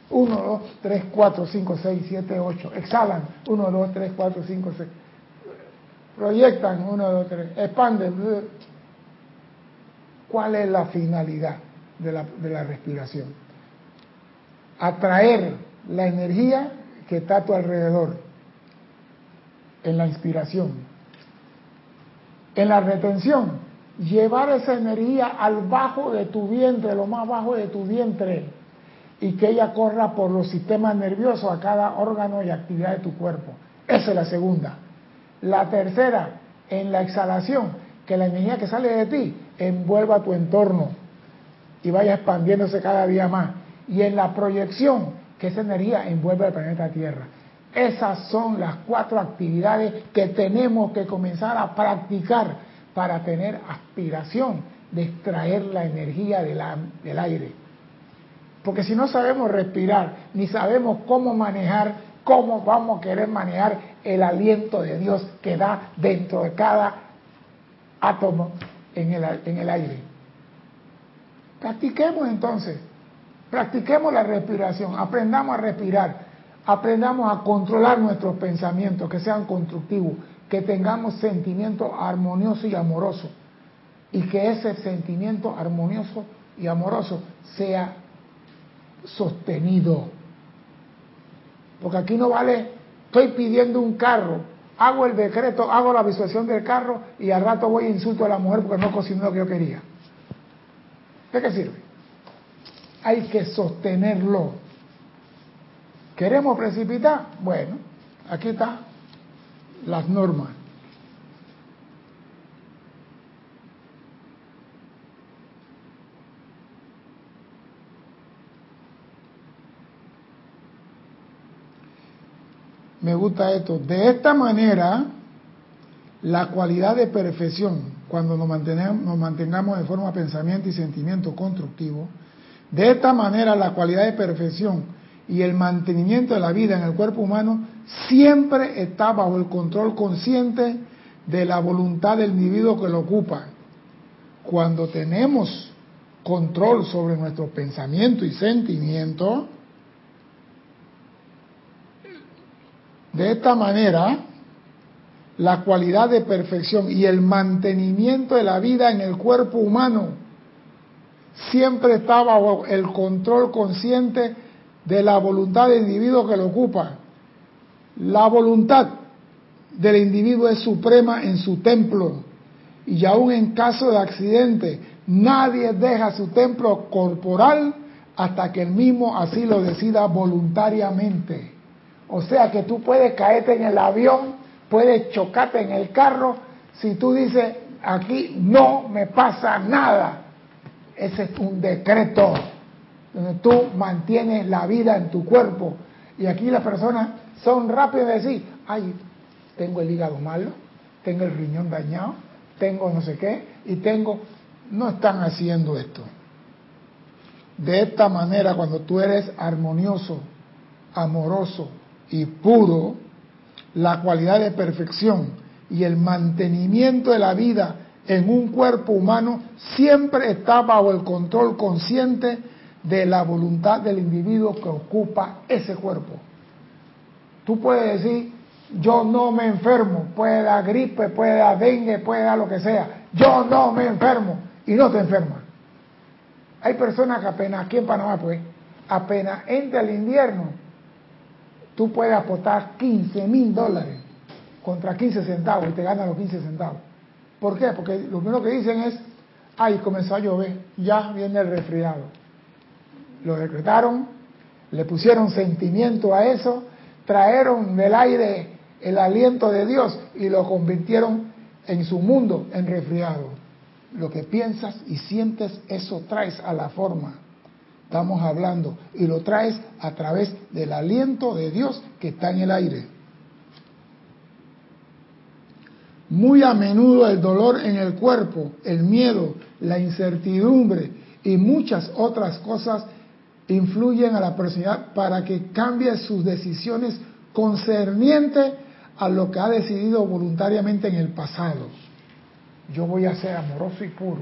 1, 2, 3, 4, 5, 6, 7, 8, exhalan, 1, 2, 3, 4, 5, 6, proyectan, 1, 2, 3, expanden. ¿Cuál es la finalidad? de la, de la respiración. Atraer la energía que está a tu alrededor en la inspiración. En la retención, llevar esa energía al bajo de tu vientre, lo más bajo de tu vientre, y que ella corra por los sistemas nerviosos a cada órgano y actividad de tu cuerpo. Esa es la segunda. La tercera, en la exhalación, que la energía que sale de ti envuelva tu entorno y vaya expandiéndose cada día más. Y en la proyección, que esa energía envuelve el planeta Tierra. Esas son las cuatro actividades que tenemos que comenzar a practicar para tener aspiración de extraer la energía del aire. Porque si no sabemos respirar, ni sabemos cómo manejar, cómo vamos a querer manejar el aliento de Dios que da dentro de cada átomo en el, en el aire. Practiquemos entonces, practiquemos la respiración, aprendamos a respirar, aprendamos a controlar nuestros pensamientos, que sean constructivos, que tengamos sentimientos armoniosos y amorosos, y que ese sentimiento armonioso y amoroso sea sostenido. Porque aquí no vale, estoy pidiendo un carro, hago el decreto, hago la visualización del carro y al rato voy e insulto a la mujer porque no cocinó lo que yo quería. ¿De qué sirve? Hay que sostenerlo. ¿Queremos precipitar? Bueno, aquí están las normas. Me gusta esto. De esta manera, la cualidad de perfección cuando nos mantengamos, nos mantengamos de forma pensamiento y sentimiento constructivo. De esta manera la cualidad de perfección y el mantenimiento de la vida en el cuerpo humano siempre está bajo el control consciente de la voluntad del individuo que lo ocupa. Cuando tenemos control sobre nuestro pensamiento y sentimiento, de esta manera, la cualidad de perfección y el mantenimiento de la vida en el cuerpo humano siempre está bajo el control consciente de la voluntad del individuo que lo ocupa. La voluntad del individuo es suprema en su templo y aún en caso de accidente nadie deja su templo corporal hasta que el mismo así lo decida voluntariamente. O sea que tú puedes caerte en el avión, puedes chocarte en el carro, si tú dices, aquí no me pasa nada. Ese es un decreto donde tú mantienes la vida en tu cuerpo. Y aquí las personas son rápidas de decir, ay, tengo el hígado malo, tengo el riñón dañado, tengo no sé qué, y tengo... No están haciendo esto. De esta manera, cuando tú eres armonioso, amoroso y puro, la cualidad de perfección y el mantenimiento de la vida en un cuerpo humano siempre está bajo el control consciente de la voluntad del individuo que ocupa ese cuerpo. Tú puedes decir, yo no me enfermo, puede dar gripe, puede dar dengue, puede dar lo que sea, yo no me enfermo y no te enfermas. Hay personas que apenas, aquí en Panamá pues, apenas entra el invierno, tú puedes aportar 15 mil dólares contra 15 centavos y te ganas los 15 centavos. ¿Por qué? Porque lo primero que dicen es, ay, comenzó a llover, ya viene el resfriado. Lo decretaron, le pusieron sentimiento a eso, trajeron del aire el aliento de Dios y lo convirtieron en su mundo en resfriado. Lo que piensas y sientes, eso traes a la forma. Estamos hablando y lo traes a través del aliento de Dios que está en el aire. Muy a menudo el dolor en el cuerpo, el miedo, la incertidumbre y muchas otras cosas influyen a la personalidad para que cambie sus decisiones concernientes a lo que ha decidido voluntariamente en el pasado. Yo voy a ser amoroso y puro.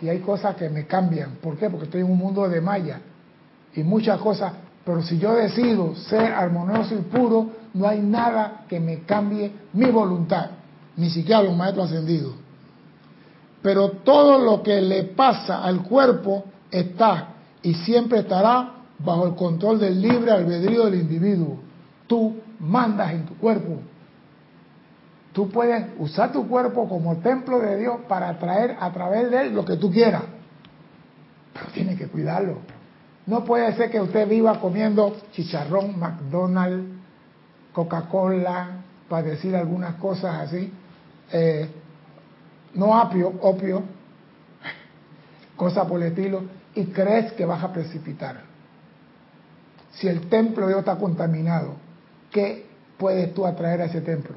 Y hay cosas que me cambian. ¿Por qué? Porque estoy en un mundo de maya. Y muchas cosas. Pero si yo decido ser armonioso y puro, no hay nada que me cambie mi voluntad ni siquiera los maestros ascendidos. Pero todo lo que le pasa al cuerpo está y siempre estará bajo el control del libre albedrío del individuo. Tú mandas en tu cuerpo. Tú puedes usar tu cuerpo como templo de Dios para atraer a través de él lo que tú quieras. Pero tienes que cuidarlo. No puede ser que usted viva comiendo chicharrón, McDonald's, Coca-Cola, para decir algunas cosas así, eh, no apio, opio, cosa por el estilo, y crees que vas a precipitar. Si el templo de Dios está contaminado, ¿qué puedes tú atraer a ese templo?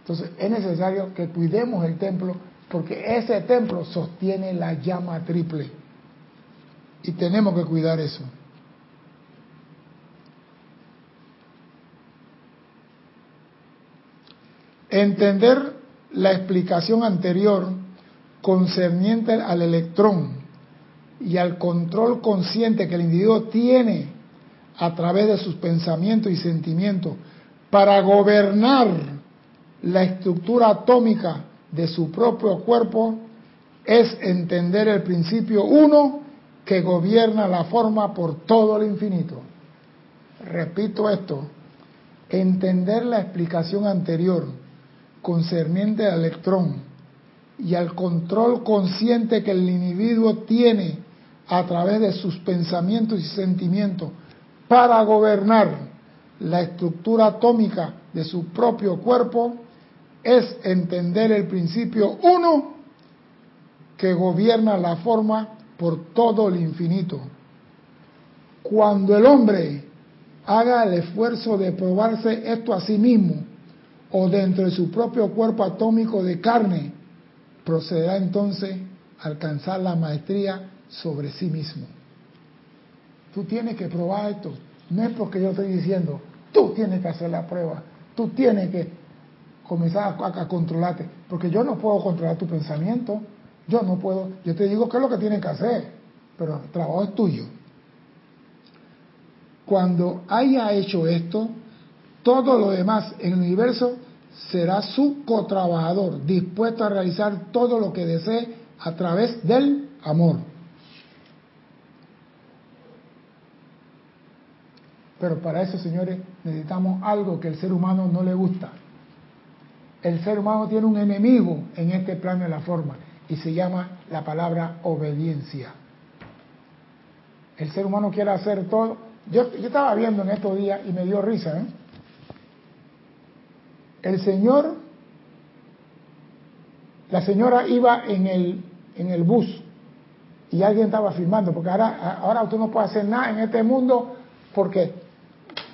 Entonces es necesario que cuidemos el templo porque ese templo sostiene la llama triple y tenemos que cuidar eso. Entender la explicación anterior concerniente al electrón y al control consciente que el individuo tiene a través de sus pensamientos y sentimientos para gobernar la estructura atómica de su propio cuerpo es entender el principio uno que gobierna la forma por todo el infinito. Repito esto, entender la explicación anterior concerniente al electrón y al control consciente que el individuo tiene a través de sus pensamientos y sentimientos para gobernar la estructura atómica de su propio cuerpo, es entender el principio uno que gobierna la forma por todo el infinito. Cuando el hombre haga el esfuerzo de probarse esto a sí mismo, o dentro de su propio cuerpo atómico de carne, procederá entonces a alcanzar la maestría sobre sí mismo. Tú tienes que probar esto. No es porque yo estoy diciendo, tú tienes que hacer la prueba, tú tienes que... comenzar a, controlarte, porque yo no puedo controlar tu pensamiento, yo no puedo, yo te digo qué es lo que tienes que hacer, pero el trabajo es tuyo. Cuando haya hecho esto, todo lo demás en el universo será su cotrabajador, dispuesto a realizar todo lo que desee a través del amor. Pero para eso, señores, necesitamos algo que el ser humano no le gusta. El ser humano tiene un enemigo en este plano de la forma y se llama la palabra obediencia. El ser humano quiere hacer todo. Yo, estaba viendo en estos días y me dio risa. ¿eh? El señor, la señora iba en el, en el bus y alguien estaba filmando, porque ahora, ahora usted no puede hacer nada en este mundo porque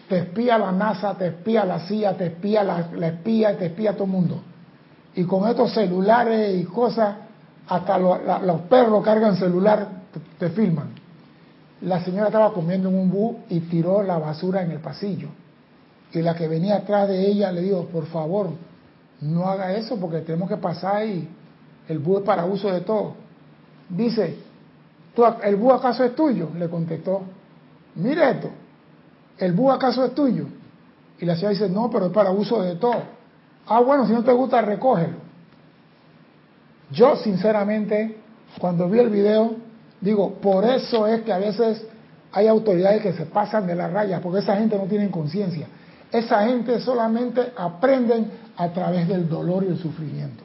te espía la NASA, te espía la CIA, te espía la, espía, te espía todo el mundo. Y con estos celulares y cosas, hasta los perros cargan celular, te, filman. La señora estaba comiendo en un bus y tiró la basura en el pasillo. Y la que venía atrás de ella le dijo, por favor, no haga eso porque tenemos que pasar y el bus es para uso de todo. Dice, ¿el bus acaso es tuyo? Le contestó, mire esto, ¿el búho acaso es tuyo? Y la señora dice, no, pero es para uso de todo. Ah, bueno, si no te gusta, recógelo. Yo, sinceramente, cuando vi el video, digo, por eso es que a veces hay autoridades que se pasan de la raya, porque esa gente no tiene conciencia. Esa gente solamente aprenden a través del dolor y el sufrimiento.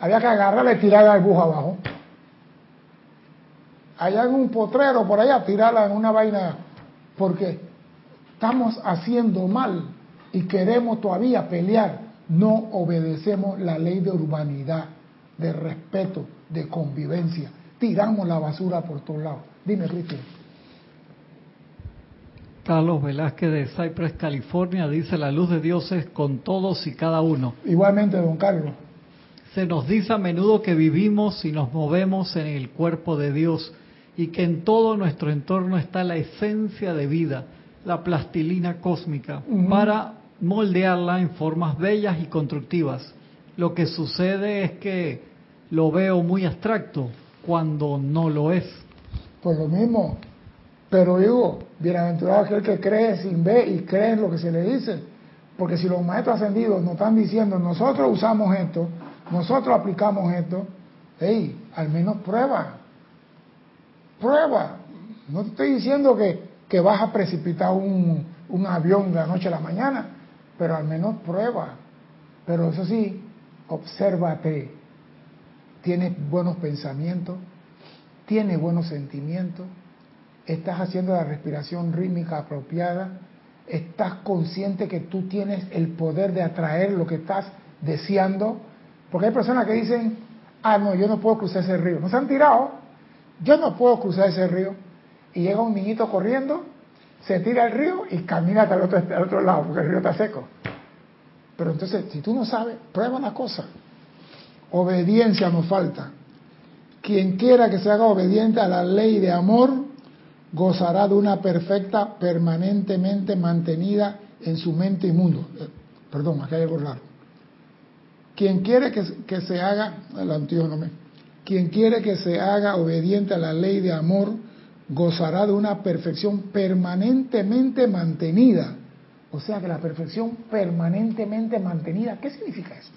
Había que agarrarle y tirarla al búho abajo. Allá en un potrero, por allá, tirarla en una vaina. porque estamos haciendo mal y queremos todavía pelear, no obedecemos la ley de urbanidad, de respeto, de convivencia. Tiramos la basura por todos lados. Dime, Cristian. Carlos Velázquez de Cypress, California, dice la luz de Dios es con todos y cada uno. Igualmente, don Carlos. Se nos dice a menudo que vivimos y nos movemos en el cuerpo de Dios y que en todo nuestro entorno está la esencia de vida la plastilina cósmica para moldearla en formas bellas y constructivas. Lo que sucede es que lo veo muy abstracto cuando no lo es. Pues lo mismo, pero digo, bienaventurado aquel que cree sin ver y cree en lo que se le dice. Porque si los maestros ascendidos nos están diciendo, nosotros usamos esto, nosotros aplicamos esto, hey, al menos prueba. Prueba. No te estoy diciendo que que vas a precipitar un, un avión de la noche a la mañana, pero al menos prueba. Pero eso sí, obsérvate. Tienes buenos pensamientos, tienes buenos sentimientos, estás haciendo la respiración rítmica apropiada, estás consciente que tú tienes el poder de atraer lo que estás deseando. Porque hay personas que dicen, ah, no, yo no puedo cruzar ese río. No se han tirado, yo no puedo cruzar ese río y llega un niñito corriendo, se tira al río y camina hasta el otro, al otro lado, porque el río está seco. Pero entonces, si tú no sabes, prueba la cosa. Obediencia nos falta. Quien quiera que se haga obediente a la ley de amor, gozará de una perfecta, permanentemente mantenida en su mente y mundo. Eh, perdón, aquí hay algo raro. Quien quiere que, que se haga, el antiguo quien quiere que se haga obediente a la ley de amor, gozará de una perfección permanentemente mantenida. O sea que la perfección permanentemente mantenida, ¿qué significa eso?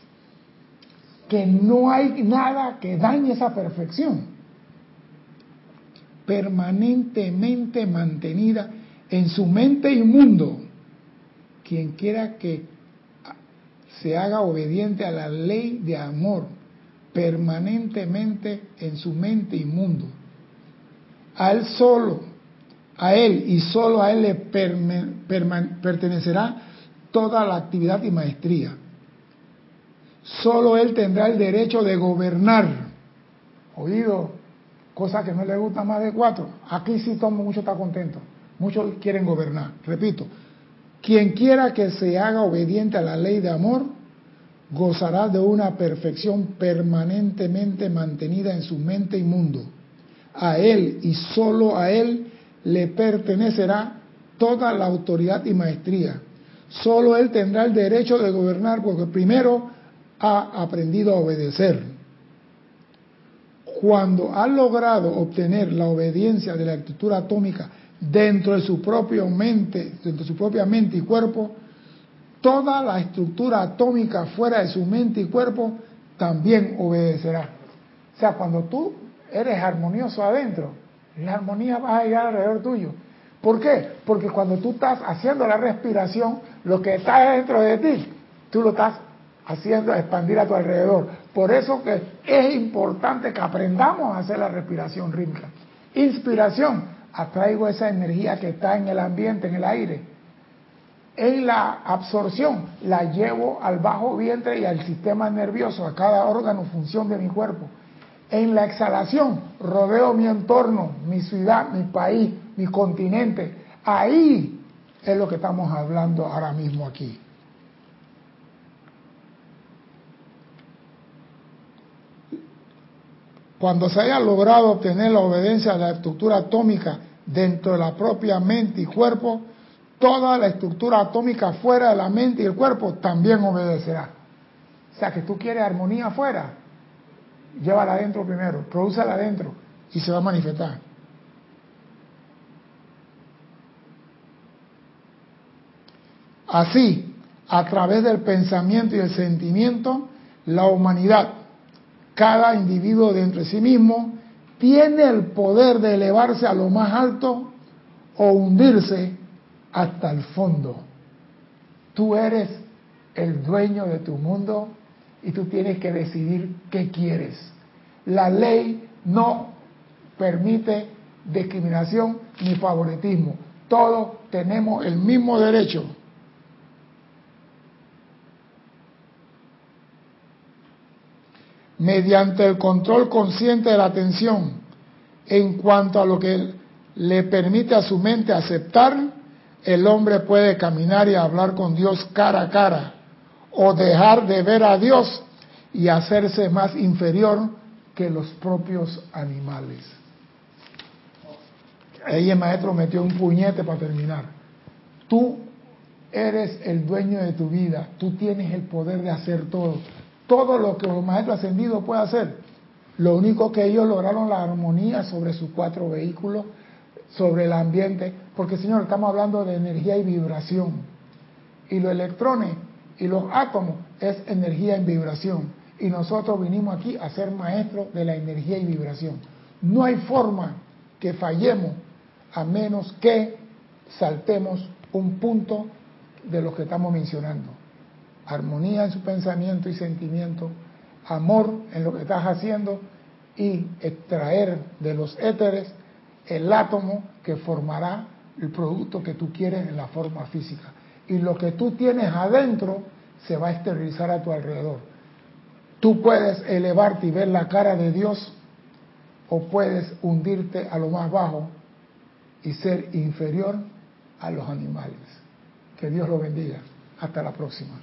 Que no hay nada que dañe esa perfección. Permanentemente mantenida en su mente y mundo. Quien quiera que se haga obediente a la ley de amor permanentemente en su mente y mundo a Él solo, a Él y solo a Él le pertenecerá toda la actividad y maestría. Solo Él tendrá el derecho de gobernar. Oído, cosa que no le gusta más de cuatro. Aquí sí todo mucho está contento. Muchos quieren gobernar. Repito, quien quiera que se haga obediente a la ley de amor, gozará de una perfección permanentemente mantenida en su mente y mundo a Él y solo a Él le pertenecerá toda la autoridad y maestría. solo él tendrá el derecho de gobernar porque primero ha aprendido a obedecer. Cuando ha logrado obtener la obediencia de la estructura atómica dentro de su propia mente, dentro de su propia mente y cuerpo, toda la estructura atómica fuera de su mente y cuerpo también obedecerá. O sea, cuando tú eres armonioso adentro, la armonía va a llegar alrededor tuyo. ¿Por qué? Porque cuando tú estás haciendo la respiración, lo que está dentro de ti, tú lo estás haciendo expandir a tu alrededor. Por eso que es importante que aprendamos a hacer la respiración rítmica. Inspiración, atraigo esa energía que está en el ambiente, en el aire. En la absorción, la llevo al bajo vientre y al sistema nervioso, a cada órgano, función de mi cuerpo. En la exhalación, rodeo mi entorno, mi ciudad, mi país, mi continente. Ahí es lo que estamos hablando ahora mismo aquí. Cuando se haya logrado obtener la obediencia a la estructura atómica dentro de la propia mente y cuerpo, toda la estructura atómica fuera de la mente y el cuerpo también obedecerá. O sea que tú quieres armonía afuera, llévala adentro primero, prodúcela adentro y se va a manifestar. Así, a través del pensamiento y el sentimiento, la humanidad, cada individuo dentro de sí mismo, tiene el poder de elevarse a lo más alto o hundirse hasta el fondo. Tú eres el dueño de tu mundo y tú tienes que decidir qué quieres. La ley no permite discriminación ni favoritismo. Todos tenemos el mismo derecho. Mediante el control consciente de la atención en cuanto a lo que le permite a su mente aceptar, el hombre puede caminar y hablar con Dios cara a cara o dejar de ver a Dios y hacerse más inferior que los propios animales. Ahí el maestro metió un puñete para terminar. Tú eres el dueño de tu vida, tú tienes el poder de hacer todo. Todo lo que el maestro ascendido puede hacer. Lo único que ellos lograron la armonía sobre sus cuatro vehículos, sobre el ambiente, porque Señor, estamos hablando de energía y vibración. Y los electrones y los átomos es energía en vibración. Y nosotros vinimos aquí a ser maestros de la energía y vibración. No hay forma que fallemos a menos que saltemos un punto de lo que estamos mencionando. Armonía en su pensamiento y sentimiento, amor en lo que estás haciendo y extraer de los éteres el átomo que formará el producto que tú quieres en la forma física. Y lo que tú tienes adentro se va a esterilizar a tu alrededor. Tú puedes elevarte y ver la cara de Dios o puedes hundirte a lo más bajo y ser inferior a los animales. Que Dios lo bendiga. Hasta la próxima.